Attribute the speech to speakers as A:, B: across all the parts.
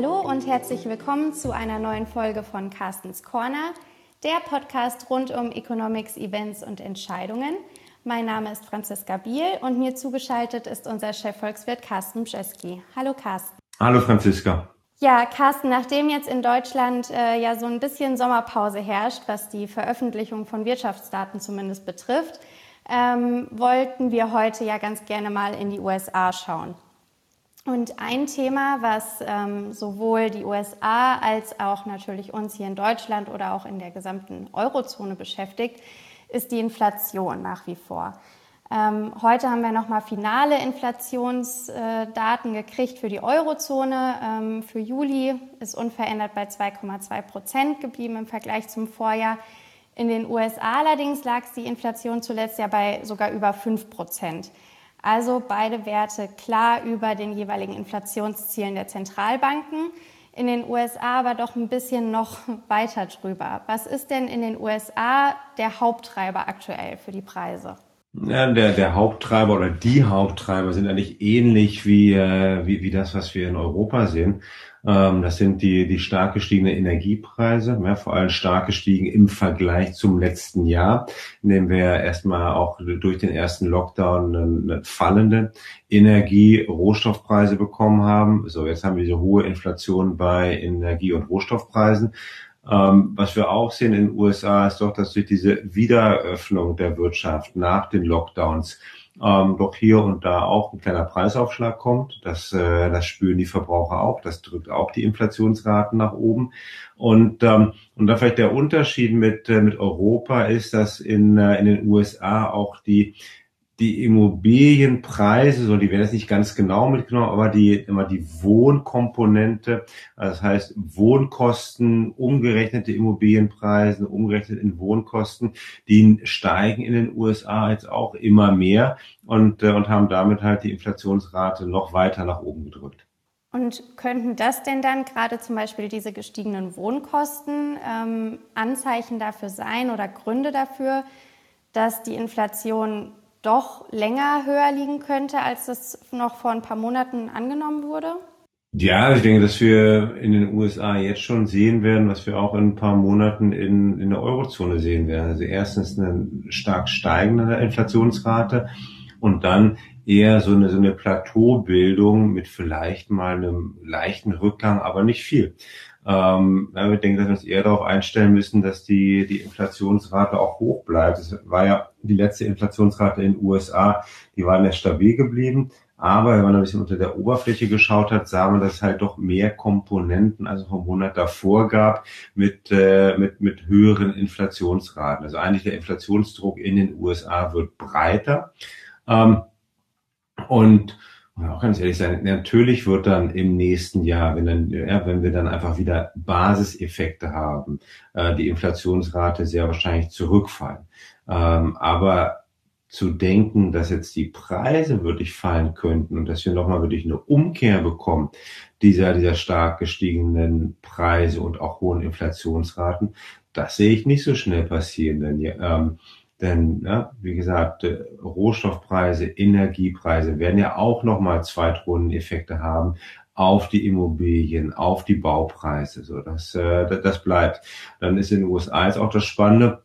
A: Hallo und herzlich willkommen zu einer neuen Folge von Carstens Corner, der Podcast rund um Economics, Events und Entscheidungen. Mein Name ist Franziska Biel und mir zugeschaltet ist unser Chefvolkswirt Carsten Brzezki. Hallo Carsten.
B: Hallo Franziska.
A: Ja, Carsten, nachdem jetzt in Deutschland äh, ja so ein bisschen Sommerpause herrscht, was die Veröffentlichung von Wirtschaftsdaten zumindest betrifft, ähm, wollten wir heute ja ganz gerne mal in die USA schauen. Und ein Thema, was ähm, sowohl die USA als auch natürlich uns hier in Deutschland oder auch in der gesamten Eurozone beschäftigt, ist die Inflation nach wie vor. Ähm, heute haben wir nochmal finale Inflationsdaten äh, gekriegt für die Eurozone. Ähm, für Juli ist unverändert bei 2,2 Prozent geblieben im Vergleich zum Vorjahr. In den USA allerdings lag die Inflation zuletzt ja bei sogar über 5 Prozent. Also beide Werte klar über den jeweiligen Inflationszielen der Zentralbanken. In den USA aber doch ein bisschen noch weiter drüber. Was ist denn in den USA der Haupttreiber aktuell für die Preise?
B: Ja, der, der Haupttreiber oder die Haupttreiber sind eigentlich ähnlich wie, äh, wie, wie das, was wir in Europa sehen. Ähm, das sind die, die stark gestiegenen Energiepreise, ja, vor allem stark gestiegen im Vergleich zum letzten Jahr, in dem wir erstmal auch durch den ersten Lockdown eine fallende Energie-Rohstoffpreise bekommen haben. So, jetzt haben wir diese hohe Inflation bei Energie- und Rohstoffpreisen. Ähm, was wir auch sehen in den USA ist doch, dass durch diese Wiedereröffnung der Wirtschaft nach den Lockdowns ähm, doch hier und da auch ein kleiner Preisaufschlag kommt. Das, äh, das spüren die Verbraucher auch. Das drückt auch die Inflationsraten nach oben. Und, ähm, und da vielleicht der Unterschied mit, äh, mit Europa ist, dass in, äh, in den USA auch die die Immobilienpreise, so die werden jetzt nicht ganz genau mitgenommen, aber die immer die Wohnkomponente, das heißt Wohnkosten, umgerechnete Immobilienpreise, umgerechnet in Wohnkosten, die steigen in den USA jetzt auch immer mehr und, äh, und haben damit halt die Inflationsrate noch weiter nach oben gedrückt.
A: Und könnten das denn dann gerade zum Beispiel diese gestiegenen Wohnkosten ähm, Anzeichen dafür sein oder Gründe dafür, dass die Inflation doch länger höher liegen könnte, als das noch vor ein paar Monaten angenommen wurde?
B: Ja, ich denke, dass wir in den USA jetzt schon sehen werden, was wir auch in ein paar Monaten in, in der Eurozone sehen werden. Also erstens eine stark steigende Inflationsrate und dann eher so eine, so eine Plateaubildung mit vielleicht mal einem leichten Rückgang, aber nicht viel. Ähm, wir denken, dass wir uns eher darauf einstellen müssen, dass die, die Inflationsrate auch hoch bleibt. Es war ja die letzte Inflationsrate in den USA, die war ja stabil geblieben. Aber wenn man ein bisschen unter der Oberfläche geschaut hat, sah man, dass es halt doch mehr Komponenten als vom Monat davor gab mit, äh, mit, mit höheren Inflationsraten. Also eigentlich der Inflationsdruck in den USA wird breiter. Ähm, und ja, auch ganz ehrlich sein, natürlich wird dann im nächsten Jahr, wenn dann, ja, wenn wir dann einfach wieder Basiseffekte haben, äh, die Inflationsrate sehr wahrscheinlich zurückfallen. Ähm, aber zu denken, dass jetzt die Preise wirklich fallen könnten und dass wir nochmal wirklich eine Umkehr bekommen dieser, dieser stark gestiegenen Preise und auch hohen Inflationsraten, das sehe ich nicht so schnell passieren. Denn ähm, denn, ja, wie gesagt, äh, Rohstoffpreise, Energiepreise werden ja auch nochmal Zweitrundeneffekte haben auf die Immobilien, auf die Baupreise. So, das, äh, das bleibt. Dann ist in den USA jetzt auch das Spannende,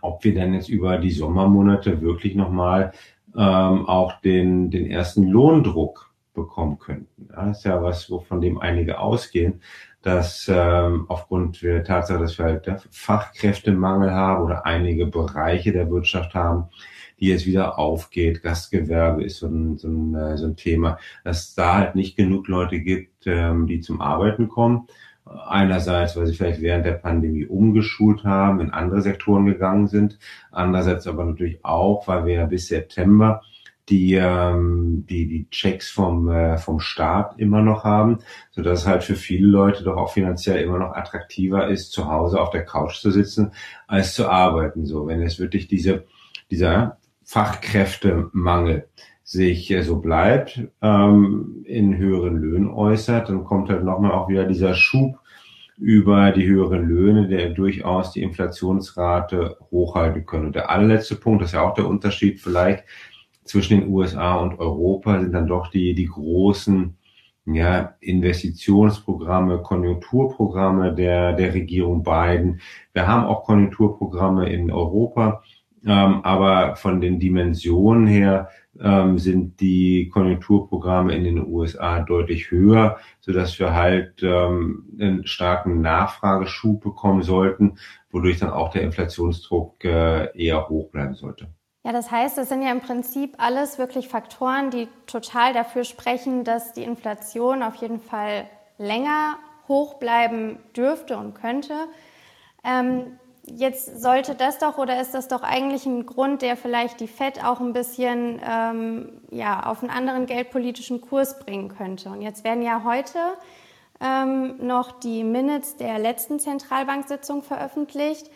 B: ob wir dann jetzt über die Sommermonate wirklich nochmal ähm, auch den, den ersten Lohndruck bekommen könnten. Das ist ja was, wovon dem einige ausgehen, dass ähm, aufgrund der Tatsache, dass wir halt Fachkräftemangel haben oder einige Bereiche der Wirtschaft haben, die jetzt wieder aufgeht. Gastgewerbe ist so ein, so ein, äh, so ein Thema, dass da halt nicht genug Leute gibt, ähm, die zum Arbeiten kommen. Einerseits, weil sie vielleicht während der Pandemie umgeschult haben, in andere Sektoren gegangen sind. Andererseits aber natürlich auch, weil wir ja bis September die, ähm, die, die Checks vom, äh, vom Staat immer noch haben, so dass es halt für viele Leute doch auch finanziell immer noch attraktiver ist, zu Hause auf der Couch zu sitzen, als zu arbeiten. So, wenn es wirklich diese, dieser Fachkräftemangel sich äh, so bleibt, ähm, in höheren Löhnen äußert, dann kommt halt nochmal auch wieder dieser Schub über die höheren Löhne, der durchaus die Inflationsrate hochhalten können. Und der allerletzte Punkt, das ist ja auch der Unterschied vielleicht zwischen den USA und Europa, sind dann doch die, die großen ja, Investitionsprogramme, Konjunkturprogramme der, der Regierung Biden. Wir haben auch Konjunkturprogramme in Europa, ähm, aber von den Dimensionen her ähm, sind die Konjunkturprogramme in den USA deutlich höher, so dass wir halt ähm, einen starken Nachfrageschub bekommen sollten, wodurch dann auch der Inflationsdruck äh, eher hoch bleiben sollte.
A: Ja, das heißt, es sind ja im Prinzip alles wirklich Faktoren, die total dafür sprechen, dass die Inflation auf jeden Fall länger hoch bleiben dürfte und könnte. Ähm, jetzt sollte das doch oder ist das doch eigentlich ein Grund, der vielleicht die Fed auch ein bisschen ähm, ja, auf einen anderen geldpolitischen Kurs bringen könnte. Und jetzt werden ja heute ähm, noch die Minutes der letzten Zentralbanksitzung veröffentlicht.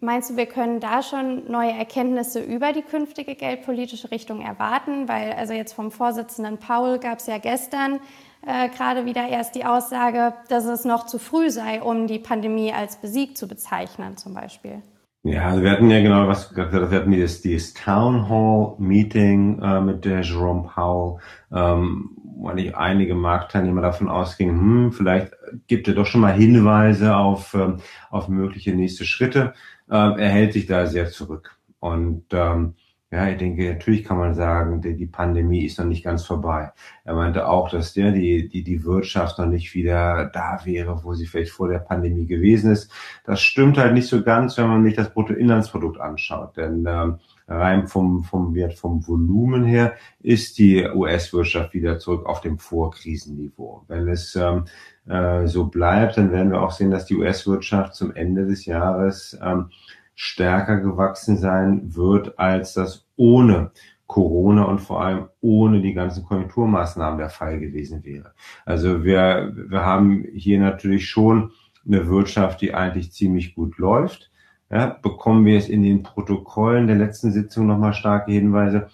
A: Meinst du, wir können da schon neue Erkenntnisse über die künftige geldpolitische Richtung erwarten? Weil also jetzt vom Vorsitzenden Paul gab es ja gestern äh, gerade wieder erst die Aussage, dass es noch zu früh sei, um die Pandemie als besiegt zu bezeichnen, zum Beispiel.
B: Ja, also wir hatten ja genau was gesagt, wir hatten dieses, dieses Town Hall Meeting äh, mit der Jerome Powell, ähm, wo eigentlich einige Marktteilnehmer davon ausgingen, hm, vielleicht gibt er doch schon mal Hinweise auf, ähm, auf mögliche nächste Schritte. Ähm, er hält sich da sehr zurück. Und ähm, ja, ich denke, natürlich kann man sagen, die, Pandemie ist noch nicht ganz vorbei. Er meinte auch, dass der, die, die, die Wirtschaft noch nicht wieder da wäre, wo sie vielleicht vor der Pandemie gewesen ist. Das stimmt halt nicht so ganz, wenn man sich das Bruttoinlandsprodukt anschaut. Denn ähm, rein vom, vom Wert, vom Volumen her, ist die US-Wirtschaft wieder zurück auf dem Vorkrisenniveau. Wenn es ähm, äh, so bleibt, dann werden wir auch sehen, dass die US-Wirtschaft zum Ende des Jahres ähm, stärker gewachsen sein wird, als das ohne Corona und vor allem ohne die ganzen Konjunkturmaßnahmen der Fall gewesen wäre. Also wir, wir haben hier natürlich schon eine Wirtschaft, die eigentlich ziemlich gut läuft. Ja, bekommen wir es in den Protokollen der letzten Sitzung nochmal starke Hinweise.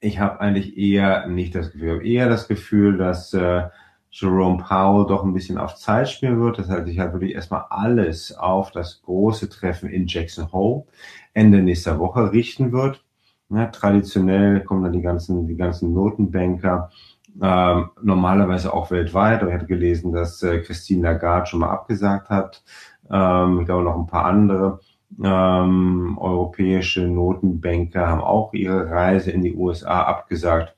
B: Ich habe eigentlich eher nicht das Gefühl, ich habe eher das Gefühl, dass äh, Jerome Powell doch ein bisschen auf Zeit spielen wird. Das heißt, ich halt wirklich erstmal alles auf das große Treffen in Jackson Hole Ende nächster Woche richten wird. Ja, traditionell kommen dann die ganzen, die ganzen Notenbanker, ähm, normalerweise auch weltweit. Aber ich hatte gelesen, dass äh, Christine Lagarde schon mal abgesagt hat. Ähm, ich glaube noch ein paar andere. Ähm, europäische Notenbanker haben auch ihre Reise in die USA abgesagt.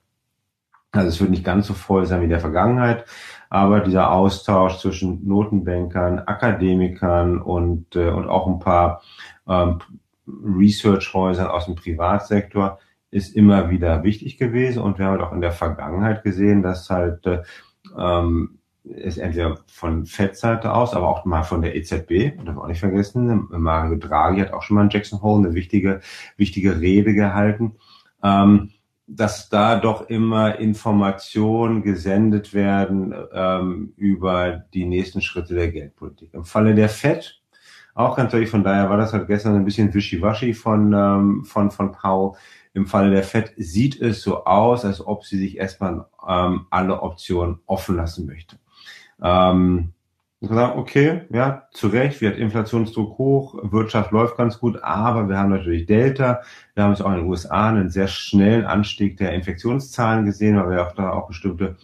B: Also es wird nicht ganz so voll sein wie in der Vergangenheit, aber dieser Austausch zwischen Notenbankern, Akademikern und, äh, und auch ein paar ähm, Researchhäusern aus dem Privatsektor ist immer wieder wichtig gewesen. Und wir haben halt auch in der Vergangenheit gesehen, dass halt äh, ähm, es entweder von FED-Seite aus, aber auch mal von der EZB, das auch nicht vergessen, Mario Draghi hat auch schon mal in Jackson Hole eine wichtige, wichtige Rede gehalten. Ähm, dass da doch immer Informationen gesendet werden ähm, über die nächsten Schritte der Geldpolitik. Im Falle der FED, auch ganz ehrlich, von daher war das halt gestern ein bisschen wischiwaschi von, ähm, von, von Powell. Im Falle der FED sieht es so aus, als ob sie sich erstmal ähm, alle Optionen offen lassen möchte. Ähm, okay, ja, zu Recht, wir hatten Inflationsdruck hoch, Wirtschaft läuft ganz gut, aber wir haben natürlich Delta. Wir haben es auch in den USA einen sehr schnellen Anstieg der Infektionszahlen gesehen, weil wir auch da auch bestimmte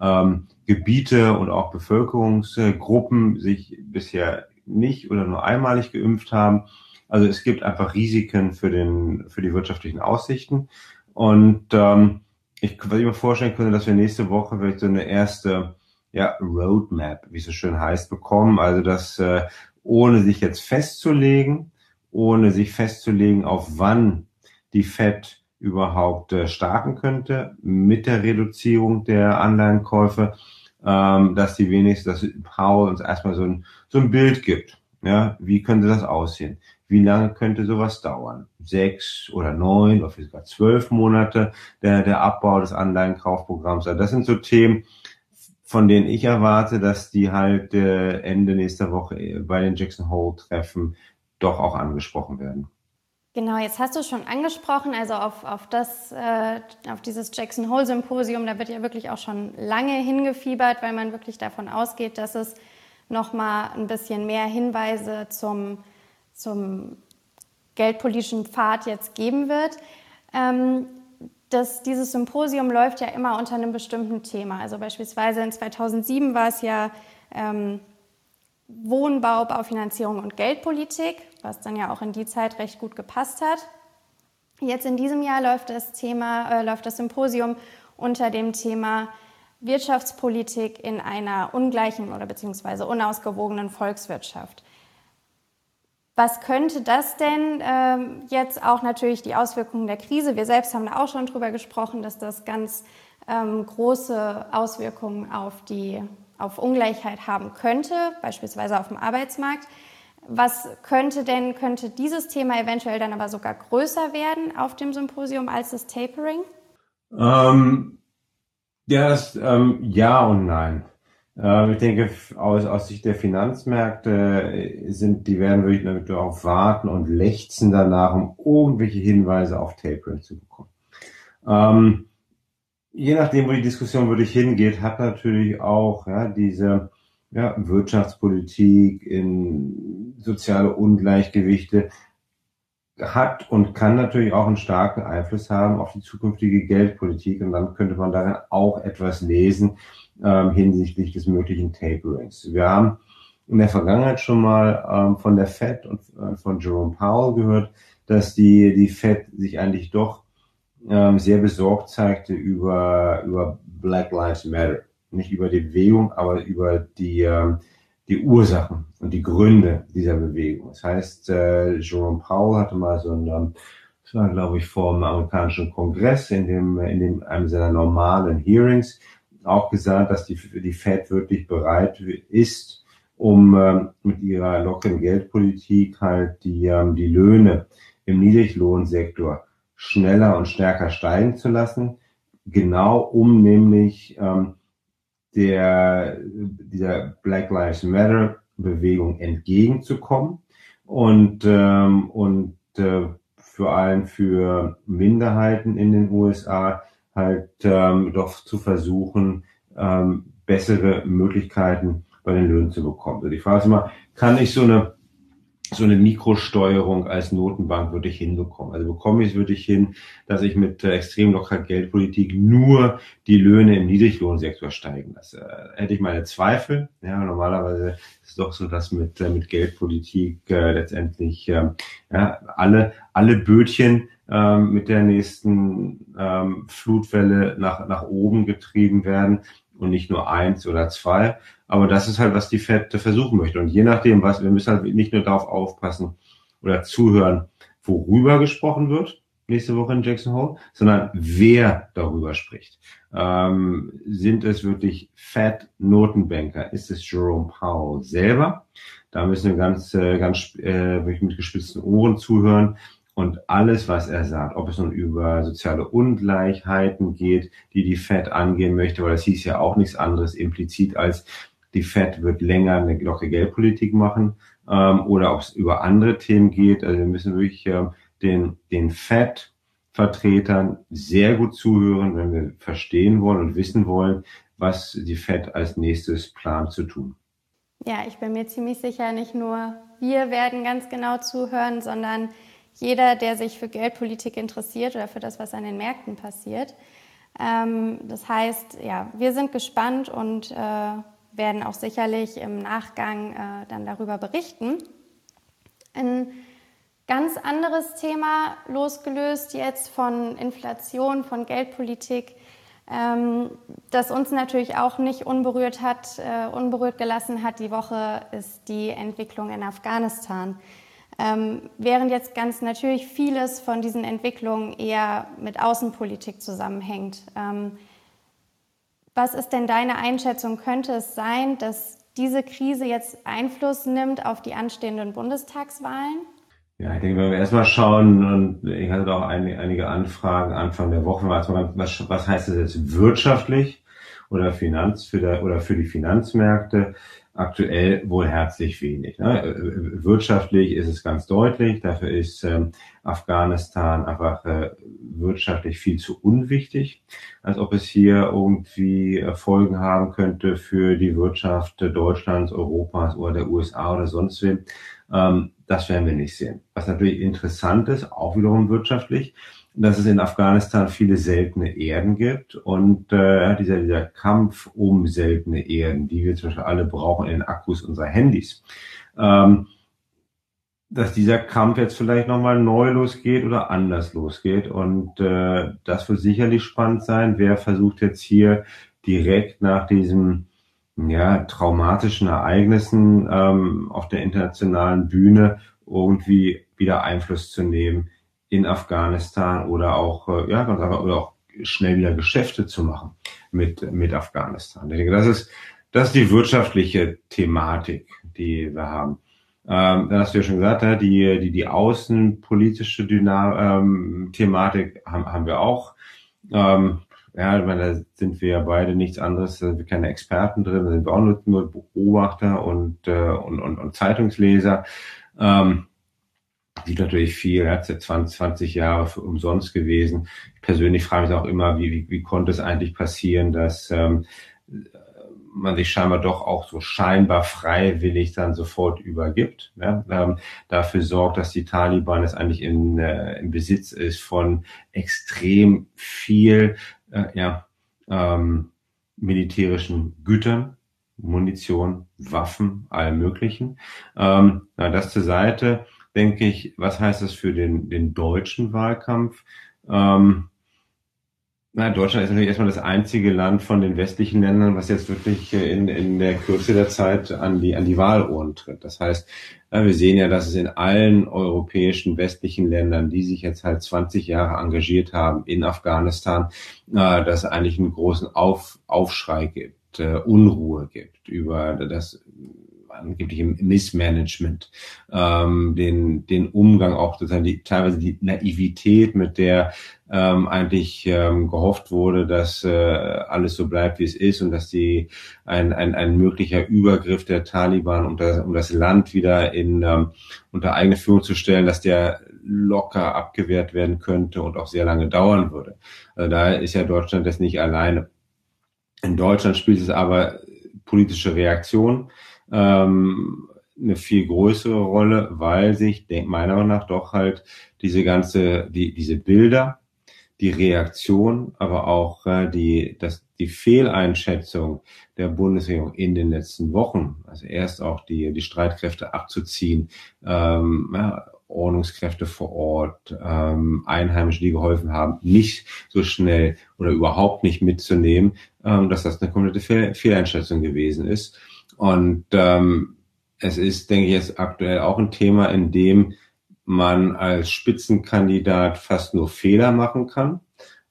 B: ähm, Gebiete und auch Bevölkerungsgruppen sich bisher nicht oder nur einmalig geimpft haben. Also es gibt einfach Risiken für den für die wirtschaftlichen Aussichten. Und ähm, ich, ich mir vorstellen könnte, dass wir nächste Woche vielleicht so eine erste ja, Roadmap, wie es so schön heißt, bekommen. Also das äh, ohne sich jetzt festzulegen, ohne sich festzulegen, auf wann die Fed überhaupt äh, starten könnte mit der Reduzierung der Anleihenkäufe, ähm, dass die wenigstens, dass Paul uns erstmal so ein, so ein Bild gibt. Ja, wie könnte das aussehen? Wie lange könnte sowas dauern? Sechs oder neun oder sogar zwölf Monate der, der Abbau des Anleihenkaufprogramms. Also das sind so Themen, von denen ich erwarte, dass die halt äh, Ende nächster Woche äh, bei den Jackson Hole Treffen doch auch angesprochen werden.
A: Genau, jetzt hast du schon angesprochen, also auf, auf, das, äh, auf dieses Jackson Hole Symposium, da wird ja wirklich auch schon lange hingefiebert, weil man wirklich davon ausgeht, dass es nochmal ein bisschen mehr Hinweise zum, zum geldpolitischen Pfad jetzt geben wird. Ähm, das, dieses Symposium läuft ja immer unter einem bestimmten Thema. Also beispielsweise in 2007 war es ja ähm, Wohnbau, Baufinanzierung und Geldpolitik, was dann ja auch in die Zeit recht gut gepasst hat. Jetzt in diesem Jahr läuft das Thema, äh, läuft das Symposium unter dem Thema Wirtschaftspolitik in einer ungleichen oder beziehungsweise unausgewogenen Volkswirtschaft. Was könnte das denn ähm, jetzt auch natürlich die Auswirkungen der Krise? Wir selbst haben da auch schon drüber gesprochen, dass das ganz ähm, große Auswirkungen auf die auf Ungleichheit haben könnte, beispielsweise auf dem Arbeitsmarkt. Was könnte denn, könnte dieses Thema eventuell dann aber sogar größer werden auf dem Symposium als das Tapering?
B: Ähm, das, ähm, ja und nein. Ähm, ich denke, aus, aus Sicht der Finanzmärkte sind, die werden wirklich darauf warten und lechzen danach, um irgendwelche Hinweise auf Tapering zu bekommen. Ähm, je nachdem, wo die Diskussion wirklich hingeht, hat natürlich auch ja, diese ja, Wirtschaftspolitik in soziale Ungleichgewichte hat und kann natürlich auch einen starken Einfluss haben auf die zukünftige Geldpolitik. Und dann könnte man darin auch etwas lesen ähm, hinsichtlich des möglichen Taperings. Wir haben in der Vergangenheit schon mal ähm, von der Fed und äh, von Jerome Powell gehört, dass die, die Fed sich eigentlich doch ähm, sehr besorgt zeigte über, über Black Lives Matter. Nicht über die Bewegung, aber über die, ähm, die Ursachen und die Gründe dieser Bewegung. Das heißt, äh, Jerome Powell hatte mal so ein, ähm, das war glaube ich vor dem amerikanischen Kongress in dem, in dem, einem seiner normalen Hearings auch gesagt, dass die, die Fed wirklich bereit ist, um ähm, mit ihrer lockeren Geldpolitik halt die, ähm, die Löhne im Niedriglohnsektor schneller und stärker steigen zu lassen, genau um nämlich ähm, der, dieser Black Lives Matter Bewegung entgegenzukommen und, ähm, und äh, vor allem für Minderheiten in den USA halt ähm, doch zu versuchen, ähm, bessere Möglichkeiten bei den Löhnen zu bekommen. Also die Frage ist immer, kann ich so eine so eine Mikrosteuerung als Notenbank würde ich hinbekommen. Also bekomme ich es wirklich hin, dass ich mit äh, extrem lockerer Geldpolitik nur die Löhne im Niedriglohnsektor steigen lasse. Äh, hätte ich meine Zweifel. Ja, normalerweise ist doch so, dass mit, äh, mit Geldpolitik äh, letztendlich äh, ja, alle, alle Bötchen äh, mit der nächsten äh, Flutwelle nach, nach oben getrieben werden und nicht nur eins oder zwei. Aber das ist halt, was die FED versuchen möchte. Und je nachdem, was, wir müssen halt nicht nur darauf aufpassen oder zuhören, worüber gesprochen wird nächste Woche in Jackson Hole, sondern wer darüber spricht. Ähm, sind es wirklich Fed-Notenbanker? Ist es Jerome Powell selber? Da müssen wir ganz, äh, ganz äh, mit gespitzten Ohren zuhören und alles, was er sagt, ob es nun über soziale Ungleichheiten geht, die die Fed angehen möchte, weil das hieß ja auch nichts anderes implizit als die Fed wird länger eine lockere Geldpolitik machen ähm, oder ob es über andere Themen geht. Also wir müssen wirklich äh, den, den Fed Vertretern sehr gut zuhören, wenn wir verstehen wollen und wissen wollen, was die Fed als nächstes plant zu tun.
A: Ja, ich bin mir ziemlich sicher, nicht nur wir werden ganz genau zuhören, sondern jeder, der sich für Geldpolitik interessiert oder für das, was an den Märkten passiert. Ähm, das heißt, ja, wir sind gespannt und äh, werden auch sicherlich im Nachgang äh, dann darüber berichten. Ein ganz anderes Thema, losgelöst jetzt von Inflation, von Geldpolitik, ähm, das uns natürlich auch nicht unberührt hat, äh, unberührt gelassen hat die Woche, ist die Entwicklung in Afghanistan. Ähm, während jetzt ganz natürlich vieles von diesen Entwicklungen eher mit Außenpolitik zusammenhängt. Ähm, was ist denn deine Einschätzung? Könnte es sein, dass diese Krise jetzt Einfluss nimmt auf die anstehenden Bundestagswahlen?
B: Ja, ich denke, wenn wir erstmal schauen, und ich hatte auch einige, einige Anfragen Anfang der Woche, was, was heißt das jetzt wirtschaftlich oder Finanz für der, oder für die Finanzmärkte? Aktuell wohl herzlich wenig. Ne? Äh, wirtschaftlich ist es ganz deutlich, dafür ist ähm, Afghanistan einfach äh, wirtschaftlich viel zu unwichtig, als ob es hier irgendwie Folgen haben könnte für die Wirtschaft Deutschlands, Europas oder der USA oder sonst wem. Ähm, das werden wir nicht sehen. Was natürlich interessant ist, auch wiederum wirtschaftlich, dass es in Afghanistan viele seltene Erden gibt und äh, dieser, dieser Kampf um seltene Erden, die wir zum Beispiel alle brauchen in den Akkus unserer Handys. Ähm, dass dieser Kampf jetzt vielleicht nochmal neu losgeht oder anders losgeht. Und äh, das wird sicherlich spannend sein. Wer versucht jetzt hier direkt nach diesen ja, traumatischen Ereignissen ähm, auf der internationalen Bühne irgendwie wieder Einfluss zu nehmen in Afghanistan oder auch, äh, ja, ganz einfach, oder auch schnell wieder Geschäfte zu machen mit, mit Afghanistan. Ich denke, das ist, das ist die wirtschaftliche Thematik, die wir haben. Ähm, dann hast du ja schon gesagt, die, die, die außenpolitische Dyna ähm, Thematik haben, haben wir auch. Ähm, ja, ich meine, da sind wir ja beide nichts anderes, da sind wir keine Experten drin, da sind wir auch nur, nur Beobachter und, äh, und, und, und Zeitungsleser. Ähm, sieht natürlich viel, hat 20, 20 Jahre für umsonst gewesen. Ich persönlich frage mich auch immer, wie, wie, wie konnte es eigentlich passieren, dass ähm, man sich scheinbar doch auch so scheinbar freiwillig dann sofort übergibt. Ja, ähm, dafür sorgt, dass die Taliban es eigentlich in, äh, im Besitz ist von extrem viel äh, ja, ähm, militärischen Gütern, Munition, Waffen, allem Möglichen. Ähm, das zur Seite, denke ich, was heißt das für den, den deutschen Wahlkampf? Ähm, na, Deutschland ist natürlich erstmal das einzige Land von den westlichen Ländern, was jetzt wirklich äh, in, in der Kürze der Zeit an die, an die Wahluhren tritt. Das heißt, wir sehen ja, dass es in allen europäischen westlichen Ländern, die sich jetzt halt 20 Jahre engagiert haben in Afghanistan, dass es eigentlich einen großen Auf, Aufschrei gibt, äh, Unruhe gibt über das angeblichem Missmanagement, ähm, den, den Umgang auch sozusagen die, teilweise die Naivität, mit der ähm, eigentlich ähm, gehofft wurde, dass äh, alles so bleibt, wie es ist und dass die ein, ein, ein möglicher Übergriff der Taliban, um das, um das Land wieder in ähm, unter eigene Führung zu stellen, dass der locker abgewehrt werden könnte und auch sehr lange dauern würde. Also da ist ja Deutschland das nicht alleine. In Deutschland spielt es aber politische Reaktion ähm, eine viel größere Rolle, weil sich, meiner Meinung nach, doch halt diese ganze, die, diese Bilder, die Reaktion, aber auch äh, die, das, die Fehleinschätzung der Bundesregierung in den letzten Wochen, also erst auch die, die Streitkräfte abzuziehen, ähm, ja, Ordnungskräfte vor Ort, ähm, Einheimische, die geholfen haben, nicht so schnell oder überhaupt nicht mitzunehmen, ähm, dass das eine komplette Fehl Fehleinschätzung gewesen ist. Und ähm, es ist, denke ich, jetzt aktuell auch ein Thema, in dem man als Spitzenkandidat fast nur Fehler machen kann.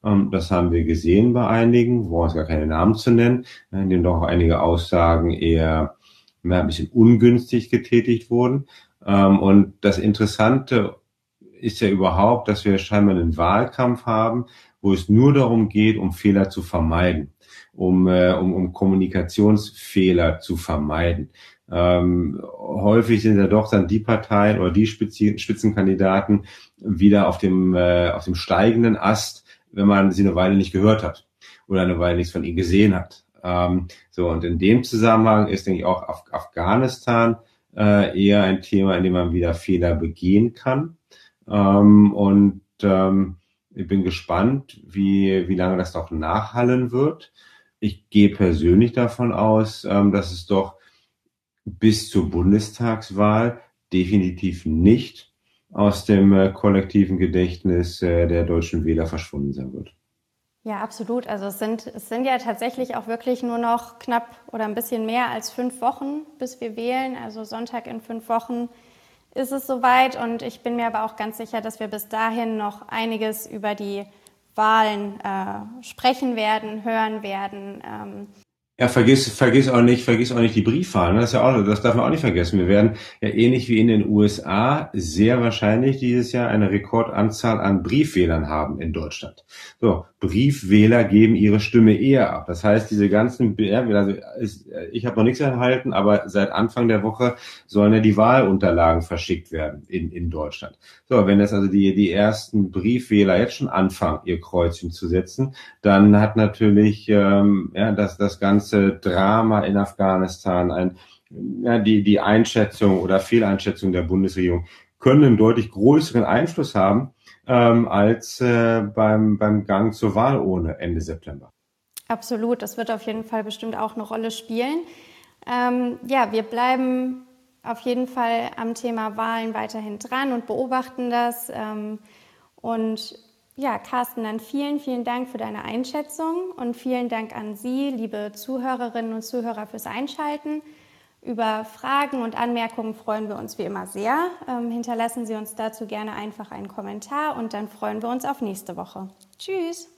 B: Ähm, das haben wir gesehen bei einigen, wo es gar keine Namen zu nennen, in denen doch einige Aussagen eher ein bisschen ungünstig getätigt wurden. Ähm, und das Interessante ist ja überhaupt, dass wir scheinbar einen Wahlkampf haben, wo es nur darum geht, um Fehler zu vermeiden um, äh, um, um Kommunikationsfehler zu vermeiden. Ähm, häufig sind ja doch dann die Parteien oder die Spitzenkandidaten wieder auf dem, äh, auf dem steigenden Ast, wenn man sie eine Weile nicht gehört hat oder eine Weile nichts von ihnen gesehen hat. Ähm, so, und in dem Zusammenhang ist, denke ich, auch Af Afghanistan äh, eher ein Thema, in dem man wieder Fehler begehen kann. Ähm, und ähm, ich bin gespannt, wie, wie lange das noch nachhallen wird. Ich gehe persönlich davon aus, ähm, dass es doch bis zur Bundestagswahl definitiv nicht aus dem äh, kollektiven Gedächtnis äh, der deutschen Wähler verschwunden sein wird.
A: Ja, absolut. Also es sind, es sind ja tatsächlich auch wirklich nur noch knapp oder ein bisschen mehr als fünf Wochen, bis wir wählen. Also Sonntag in fünf Wochen ist es soweit. Und ich bin mir aber auch ganz sicher, dass wir bis dahin noch einiges über die Wahlen äh, sprechen werden, hören werden. Ähm,
B: ja, vergiss, vergiss auch nicht, vergiss auch nicht die Briefwahl. Ne? Das ist ja auch, das darf man auch nicht vergessen. Wir werden ja ähnlich wie in den USA sehr wahrscheinlich dieses Jahr eine Rekordanzahl an Briefwählern haben in Deutschland. So, Briefwähler geben ihre Stimme eher ab. Das heißt, diese ganzen, also ich habe noch nichts erhalten, aber seit Anfang der Woche sollen ja die Wahlunterlagen verschickt werden in, in Deutschland. So, wenn das also die, die ersten Briefwähler jetzt schon anfangen, ihr Kreuzchen zu setzen, dann hat natürlich ähm, ja, das, das Ganze Drama in Afghanistan, ein, ja, die, die Einschätzung oder Fehleinschätzung der Bundesregierung können einen deutlich größeren Einfluss haben ähm, als äh, beim, beim Gang zur Wahl ohne Ende September.
A: Absolut, das wird auf jeden Fall bestimmt auch eine Rolle spielen. Ähm, ja, wir bleiben auf jeden Fall am Thema Wahlen weiterhin dran und beobachten das. Ähm, und ja, Carsten, dann vielen, vielen Dank für deine Einschätzung und vielen Dank an Sie, liebe Zuhörerinnen und Zuhörer, fürs Einschalten. Über Fragen und Anmerkungen freuen wir uns wie immer sehr. Ähm, hinterlassen Sie uns dazu gerne einfach einen Kommentar und dann freuen wir uns auf nächste Woche. Tschüss!